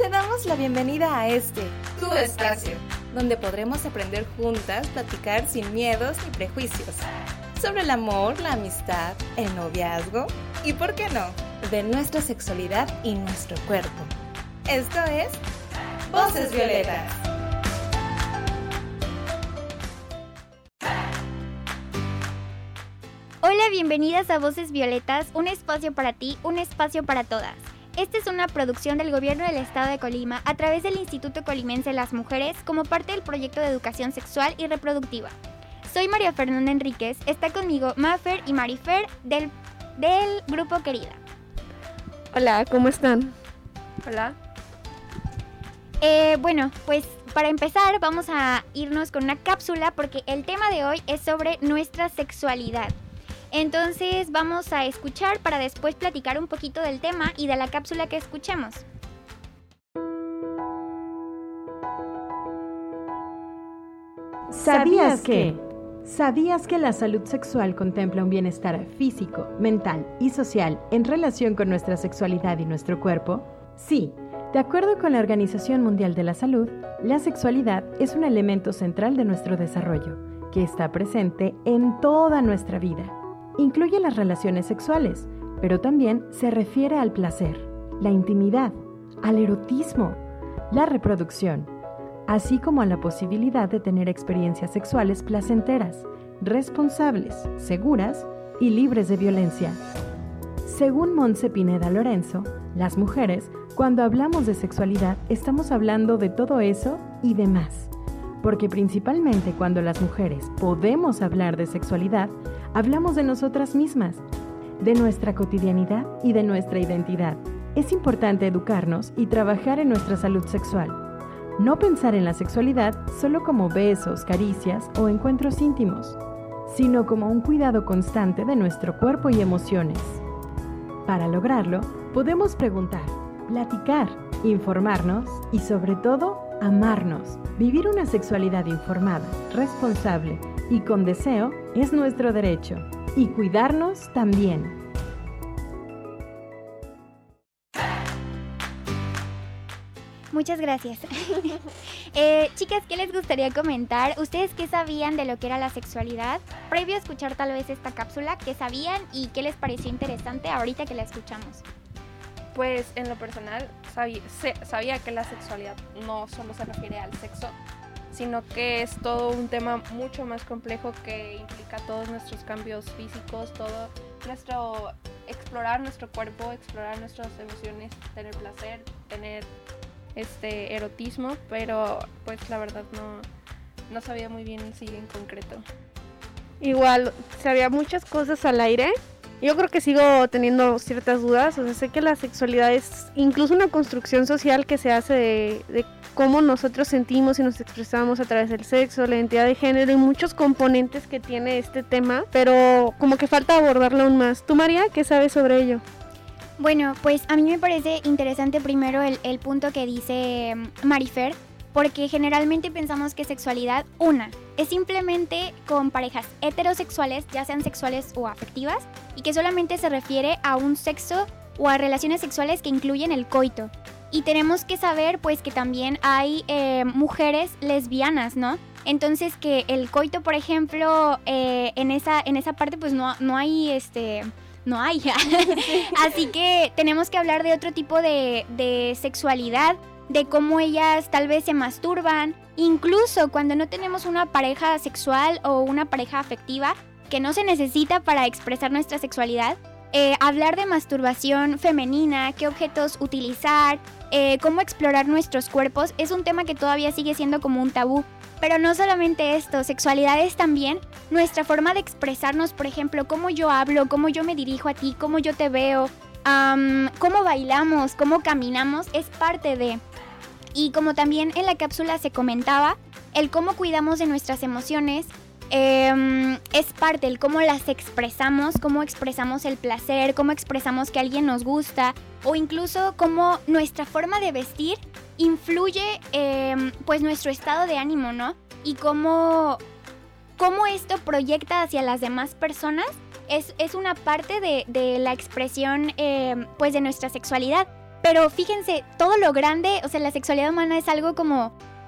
te damos la bienvenida a este, tu espacio, donde podremos aprender juntas, platicar sin miedos ni prejuicios, sobre el amor, la amistad, el noviazgo y, ¿por qué no?, de nuestra sexualidad y nuestro cuerpo. Esto es Voces Violetas. Hola, bienvenidas a Voces Violetas, un espacio para ti, un espacio para todas. Esta es una producción del Gobierno del Estado de Colima a través del Instituto Colimense de las Mujeres como parte del proyecto de educación sexual y reproductiva. Soy María Fernanda Enríquez, está conmigo Mafer y Marifer del, del grupo Querida. Hola, ¿cómo están? Hola. Eh, bueno, pues para empezar vamos a irnos con una cápsula porque el tema de hoy es sobre nuestra sexualidad. Entonces vamos a escuchar para después platicar un poquito del tema y de la cápsula que escuchemos. ¿Sabías que? ¿Sabías que la salud sexual contempla un bienestar físico, mental y social en relación con nuestra sexualidad y nuestro cuerpo? Sí, de acuerdo con la Organización Mundial de la Salud, la sexualidad es un elemento central de nuestro desarrollo, que está presente en toda nuestra vida. Incluye las relaciones sexuales, pero también se refiere al placer, la intimidad, al erotismo, la reproducción, así como a la posibilidad de tener experiencias sexuales placenteras, responsables, seguras y libres de violencia. Según Monse Pineda Lorenzo, las mujeres, cuando hablamos de sexualidad, estamos hablando de todo eso y de más. Porque principalmente cuando las mujeres podemos hablar de sexualidad, hablamos de nosotras mismas, de nuestra cotidianidad y de nuestra identidad. Es importante educarnos y trabajar en nuestra salud sexual no pensar en la sexualidad solo como besos, caricias o encuentros íntimos, sino como un cuidado constante de nuestro cuerpo y emociones. Para lograrlo, podemos preguntar, platicar, informarnos y sobre todo, amarnos. Vivir una sexualidad informada, responsable y con deseo es nuestro derecho. Y cuidarnos también. Muchas gracias. Eh, chicas, ¿qué les gustaría comentar? ¿Ustedes qué sabían de lo que era la sexualidad? Previo a escuchar tal vez esta cápsula, ¿qué sabían y qué les pareció interesante ahorita que la escuchamos? Pues en lo personal sabía, sabía que la sexualidad no solo se refiere al sexo, sino que es todo un tema mucho más complejo que implica todos nuestros cambios físicos, todo nuestro explorar nuestro cuerpo, explorar nuestras emociones, tener placer, tener este erotismo, pero pues la verdad no, no sabía muy bien si en concreto. Igual, sabía muchas cosas al aire. Yo creo que sigo teniendo ciertas dudas. O sea, sé que la sexualidad es incluso una construcción social que se hace de, de cómo nosotros sentimos y nos expresamos a través del sexo, la identidad de género y muchos componentes que tiene este tema, pero como que falta abordarlo aún más. ¿Tú, María, qué sabes sobre ello? Bueno, pues a mí me parece interesante primero el, punto que dice mm, Marifer, porque generalmente pensamos que sexualidad, una, es simplemente con parejas heterosexuales, ya sean sexuales o afectivas, y que solamente se refiere a un sexo o a relaciones sexuales que incluyen el coito. Y tenemos que saber pues que también hay eh, mujeres lesbianas, ¿no? Entonces que el coito, por ejemplo, eh, en, esa, en esa parte pues no, no hay este no hay. Así que tenemos que hablar de otro tipo de, sexualidad, de cómo ellas tal vez se masturban, incluso cuando no tenemos una pareja sexual o una pareja afectiva que no se necesita para expresar nuestra sexualidad. Eh, hablar de masturbación femenina, qué objetos utilizar, eh, cómo explorar nuestros cuerpos, es un tema que todavía sigue siendo como un tabú. Pero no solamente esto, sexualidad es también nuestra forma de expresarnos, por ejemplo, cómo yo hablo, cómo yo me dirijo a ti, cómo yo te veo, cómo bailamos, cómo caminamos, es parte de... Y como también en la cápsula se comentaba, el cómo cuidamos de nuestras emociones em, es parte, el cómo las expresamos, cómo expresamos el placer, cómo expresamos que alguien nos gusta o incluso cómo nuestra forma de vestir influye em, pues nuestro estado de ánimo, ¿no? Y cómo, cómo esto proyecta hacia las demás personas es, una parte de, la expresión em, pues de nuestra sexualidad. Pero fíjense, todo lo grande, o sea, la sexualidad humana es algo como eh,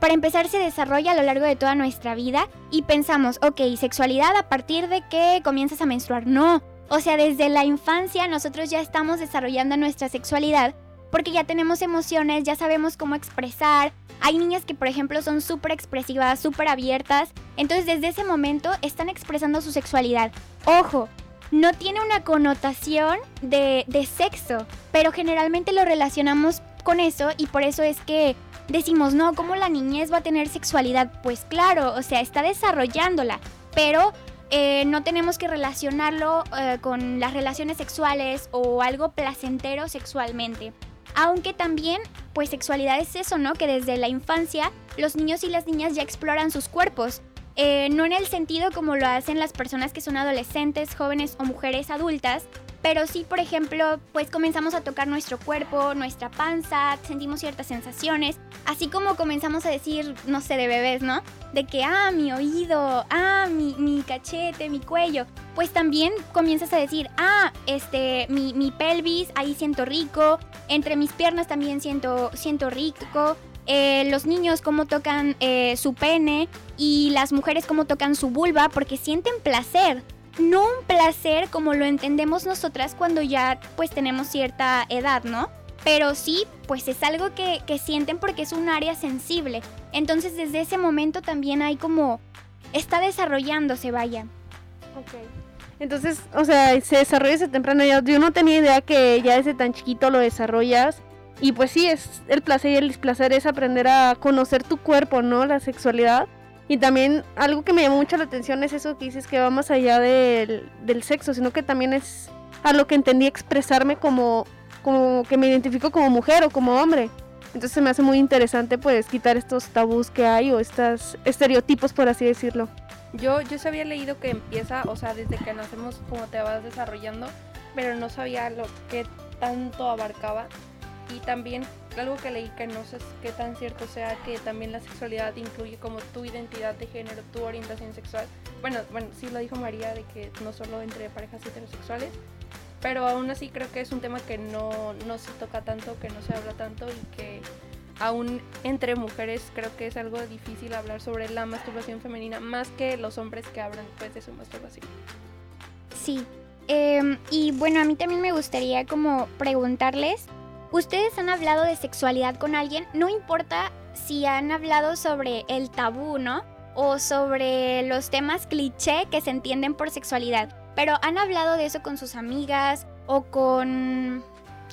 para empezar se desarrolla a lo largo de toda nuestra vida y pensamos, ok, sexualidad a partir de que comienzas a menstruar. No, o sea, desde la infancia nosotros ya estamos desarrollando nuestra sexualidad porque ya tenemos emociones, ya sabemos cómo expresar. Hay niñas que, por ejemplo, son súper expresivas, súper abiertas. Entonces, desde ese momento están expresando su sexualidad. Ojo, no tiene una connotación de, de sexo, pero generalmente lo relacionamos con eso y por eso es que decimos, no, ¿cómo la niñez va a tener sexualidad? Pues claro, o sea, está desarrollándola, pero eh, no tenemos que relacionarlo eh, con las relaciones sexuales o algo placentero sexualmente. Aunque también, pues sexualidad es eso, ¿no? Que desde la infancia los niños y las niñas ya exploran sus cuerpos. Eh, no en el sentido como lo hacen las personas que son adolescentes, jóvenes o mujeres adultas, pero sí, por ejemplo, pues comenzamos a tocar nuestro cuerpo, nuestra panza, sentimos ciertas sensaciones, así como comenzamos a decir, no sé, de bebés, ¿no? De que, ah, mi oído, ah, mi, mi cachete, mi cuello. Pues también comienzas a decir, ah, este, mi, mi pelvis, ahí siento rico, entre mis piernas también siento, siento rico. Eh, los niños cómo tocan eh, su pene y las mujeres cómo tocan su vulva porque sienten placer no un placer como lo entendemos nosotras cuando ya pues tenemos cierta edad, ¿no? Pero sí, pues es algo que, sienten porque es un área sensible. Entonces desde ese momento también hay como... Está desarrollándose, vaya. Ok. Entonces, o sea, se desarrolla ese temprano. Yo no tenía idea que ya desde tan chiquito lo desarrollas. Y pues sí, es el placer y el displacer es aprender a conocer tu cuerpo, ¿no? La sexualidad. Y también algo que me llamó mucho la atención es eso que dices que va más allá del, sexo, sino que también es a lo que entendí expresarme como, como que me identifico como mujer o como hombre. Entonces me hace muy interesante pues quitar estos tabús que hay o estos estereotipos por así decirlo. Yo, yo había leído que empieza, o sea, desde que nacemos como te vas desarrollando, pero no sabía lo que tanto abarcaba. Y también algo que leí que no sé qué tan cierto sea que también la sexualidad incluye como tu identidad de género, tu orientación sexual. Bueno, bueno, sí lo dijo María de que no solo entre parejas heterosexuales, pero aún así creo que es un tema que no, no se toca tanto, que no se habla tanto y que aún entre mujeres creo que es algo difícil hablar sobre la masturbación femenina más que los hombres que hablan pues de su masturbación. Sí. Em, y bueno, a mí también me gustaría como preguntarles ustedes han hablado de sexualidad con alguien, no importa si han hablado sobre el tabú, ¿no? O sobre los temas cliché que se entienden por sexualidad, pero han hablado de eso con sus amigas o con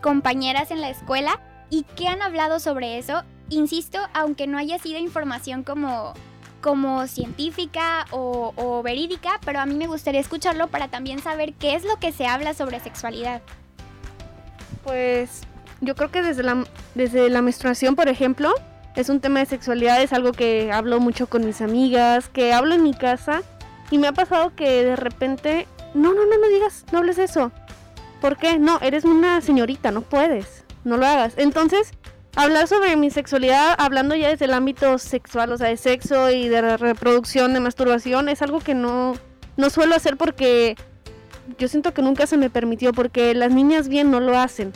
compañeras en la escuela y qué han hablado sobre eso. Insisto, aunque no haya sido información como como científica o, o, verídica, pero a mí me gustaría escucharlo para también saber qué es lo que se habla sobre sexualidad. Pues yo creo que desde la, desde la menstruación, por ejemplo, es un tema de sexualidad, es algo que hablo mucho con mis amigas, que hablo en mi casa y me ha pasado que de repente, no, no, no me digas, no hables eso. ¿Por qué? No, eres una señorita, no puedes, no lo hagas. Entonces, hablar sobre mi sexualidad, hablando ya desde el ámbito sexual, o sea, de sexo y de reproducción, de masturbación, es algo que no, no suelo hacer porque yo siento que nunca se me permitió, porque las niñas bien no lo hacen.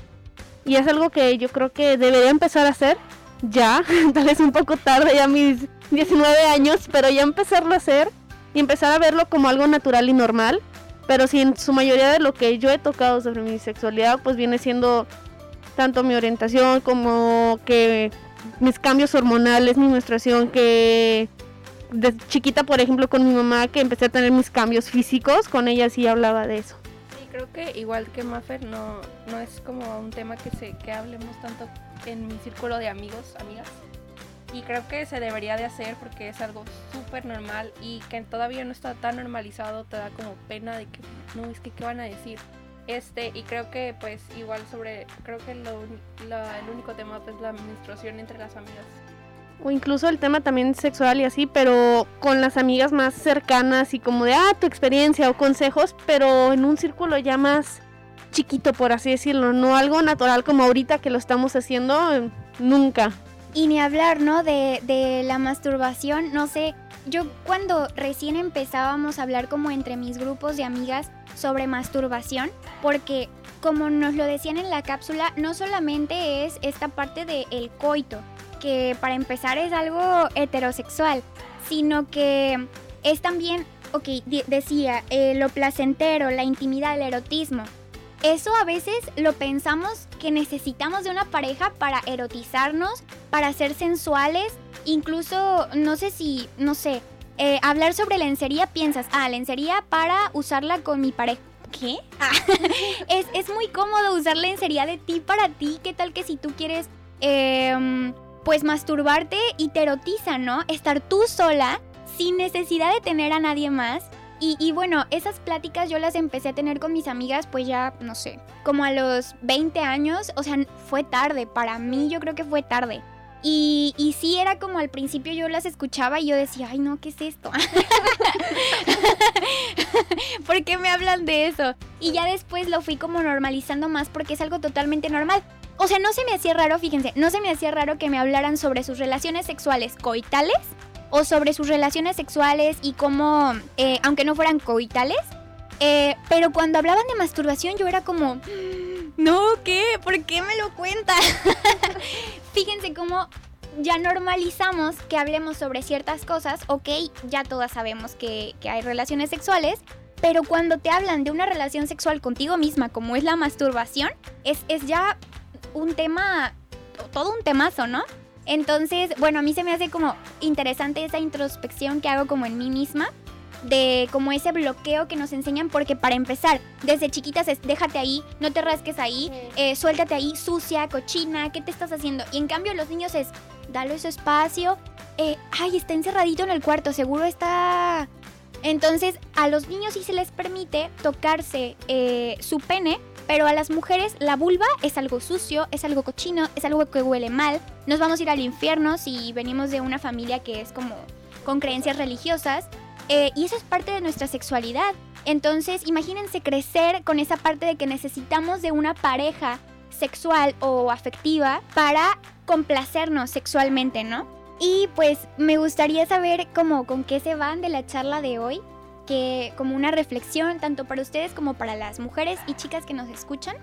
Y es algo que yo creo que debería empezar a hacer ya, tal vez un poco tarde, ya mis 19 años, pero ya empezarlo a hacer y empezar a verlo como algo natural y normal. Pero si en su mayoría de lo que yo he tocado sobre mi sexualidad, pues viene siendo tanto mi orientación como que mis cambios hormonales, mi menstruación, que de chiquita, por ejemplo, con mi mamá, que empecé a tener mis cambios físicos, con ella sí hablaba de eso creo que igual que Maffer no, no es como un tema que se que hablemos tanto en mi círculo de amigos, amigas. Y creo que se debería de hacer porque es algo súper normal y que todavía no está tan normalizado, te da como pena de que no, es que qué van a decir. Este, y creo que pues igual sobre, creo que lo, el único tema es la menstruación entre las amigas o incluso el tema también sexual y así, pero con las amigas más cercanas y como de, ah, tu experiencia o consejos, pero en un círculo ya más chiquito, por así decirlo, no algo natural como ahorita que lo estamos haciendo, nunca. Y ni hablar, ¿no? De, de la masturbación, no sé, yo cuando recién empezábamos a hablar como entre mis grupos de amigas sobre masturbación, porque como nos lo decían en la cápsula, no solamente es esta parte del el coito, que para empezar es algo heterosexual, sino que es también, ok, decía, eh, lo placentero, la intimidad, el erotismo. Eso a veces lo pensamos que necesitamos de una pareja para erotizarnos, para ser sensuales, incluso, no sé si, no sé, eh, hablar sobre lencería piensas, ah, lencería para usarla con mi pareja. ¿Qué? Es, es, muy cómodo usar lencería de ti para ti. ¿Qué tal que si tú quieres, em, pues, masturbarte y te erotiza, ¿no? Estar tú sola, sin necesidad de tener a nadie más. Y, y, bueno, esas pláticas yo las empecé a tener con mis amigas, pues ya, no sé, como a los 20 años. O sea, fue tarde. Para mí yo creo que fue tarde. Y, y sí era como al principio yo las escuchaba y yo decía, ay no, ¿qué es esto? ¿Por qué me hablan de eso? Y ya después lo fui como normalizando más porque es algo totalmente normal. O sea, no se me hacía raro, fíjense, no se me hacía raro que me hablaran sobre sus relaciones sexuales coitales o sobre sus relaciones sexuales y cómo, eh, aunque no fueran coitales, eh, pero cuando hablaban de masturbación yo era como, no, ¿qué? ¿Por qué me lo cuentan? Fíjense cómo ya normalizamos que hablemos sobre ciertas cosas, ok, ya todas sabemos que, hay relaciones sexuales, pero cuando te hablan de una relación sexual contigo misma, como es la masturbación, es, es ya un tema, todo un temazo, ¿no? Entonces, bueno, a mí se me hace como interesante esa introspección que hago como en mí misma de como ese bloqueo que nos enseñan porque para empezar, desde chiquitas es déjate ahí, no te rasques ahí, eh, suéltate ahí, sucia, cochina, ¿qué te estás haciendo? Y en cambio los niños es, dale su espacio, eh, ay, está encerradito en el cuarto, seguro está... Entonces a los niños sí se les permite tocarse eh, su pene, pero a las mujeres la vulva es algo sucio, es algo cochino, es algo que huele mal. Nos vamos a ir al infierno si venimos de una familia que es como con creencias religiosas. Eh, y eso es parte de nuestra sexualidad. Entonces, imagínense crecer con esa parte de que necesitamos de una pareja sexual o afectiva para complacernos sexualmente, ¿no? Y pues me gustaría saber cómo con qué se van de la charla de hoy, que como una reflexión tanto para ustedes como para las mujeres y chicas que nos escuchan.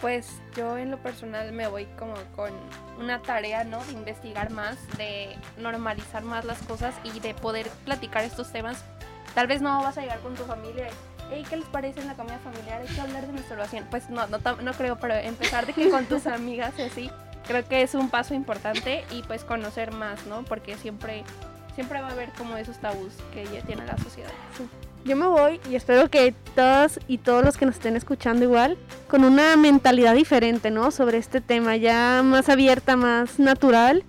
Pues yo en lo personal me voy como con una tarea, ¿no? De investigar más, de normalizar más las cosas y de poder platicar estos temas. Tal vez no vas a llegar con tu familia y, ¿qué les parece en la comida familiar? Hay que hablar de menstruación. Pues no, no, no creo, pero empezar de que con tus amigas y así, creo que es un paso importante y pues conocer más, ¿no? Porque siempre, siempre va a haber como esos tabús que ya tiene la sociedad. Sí yo me voy y espero que todas y todos los que nos estén escuchando igual, con una mentalidad diferente, ¿no? Sobre este tema, ya más abierta, más natural.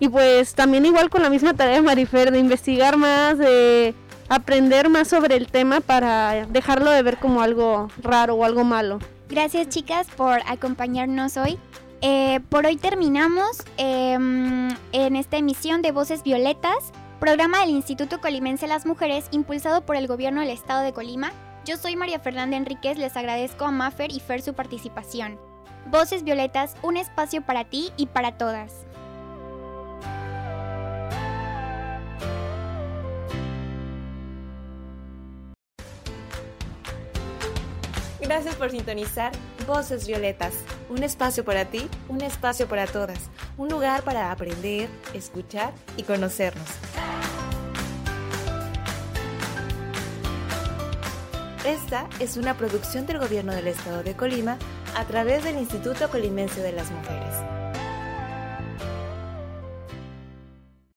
Y pues también igual con la misma tarea de Marifer, de investigar más, de aprender más sobre el tema para dejarlo de ver como algo raro o algo malo. Gracias chicas por acompañarnos hoy. Eh, por hoy terminamos em, en esta emisión de Voces Violetas programa del Instituto Colimense Las Mujeres impulsado por el gobierno del estado de Colima. Yo soy María Fernanda Enríquez, les agradezco a Maffer y Fer su participación. Voces Violetas, un espacio para ti y para todas. Gracias por sintonizar Voces Violetas, un espacio para ti, un espacio para todas, un lugar para aprender, escuchar y conocernos. Esta es una producción del Gobierno del Estado de Colima a través del Instituto Colimense de las Mujeres.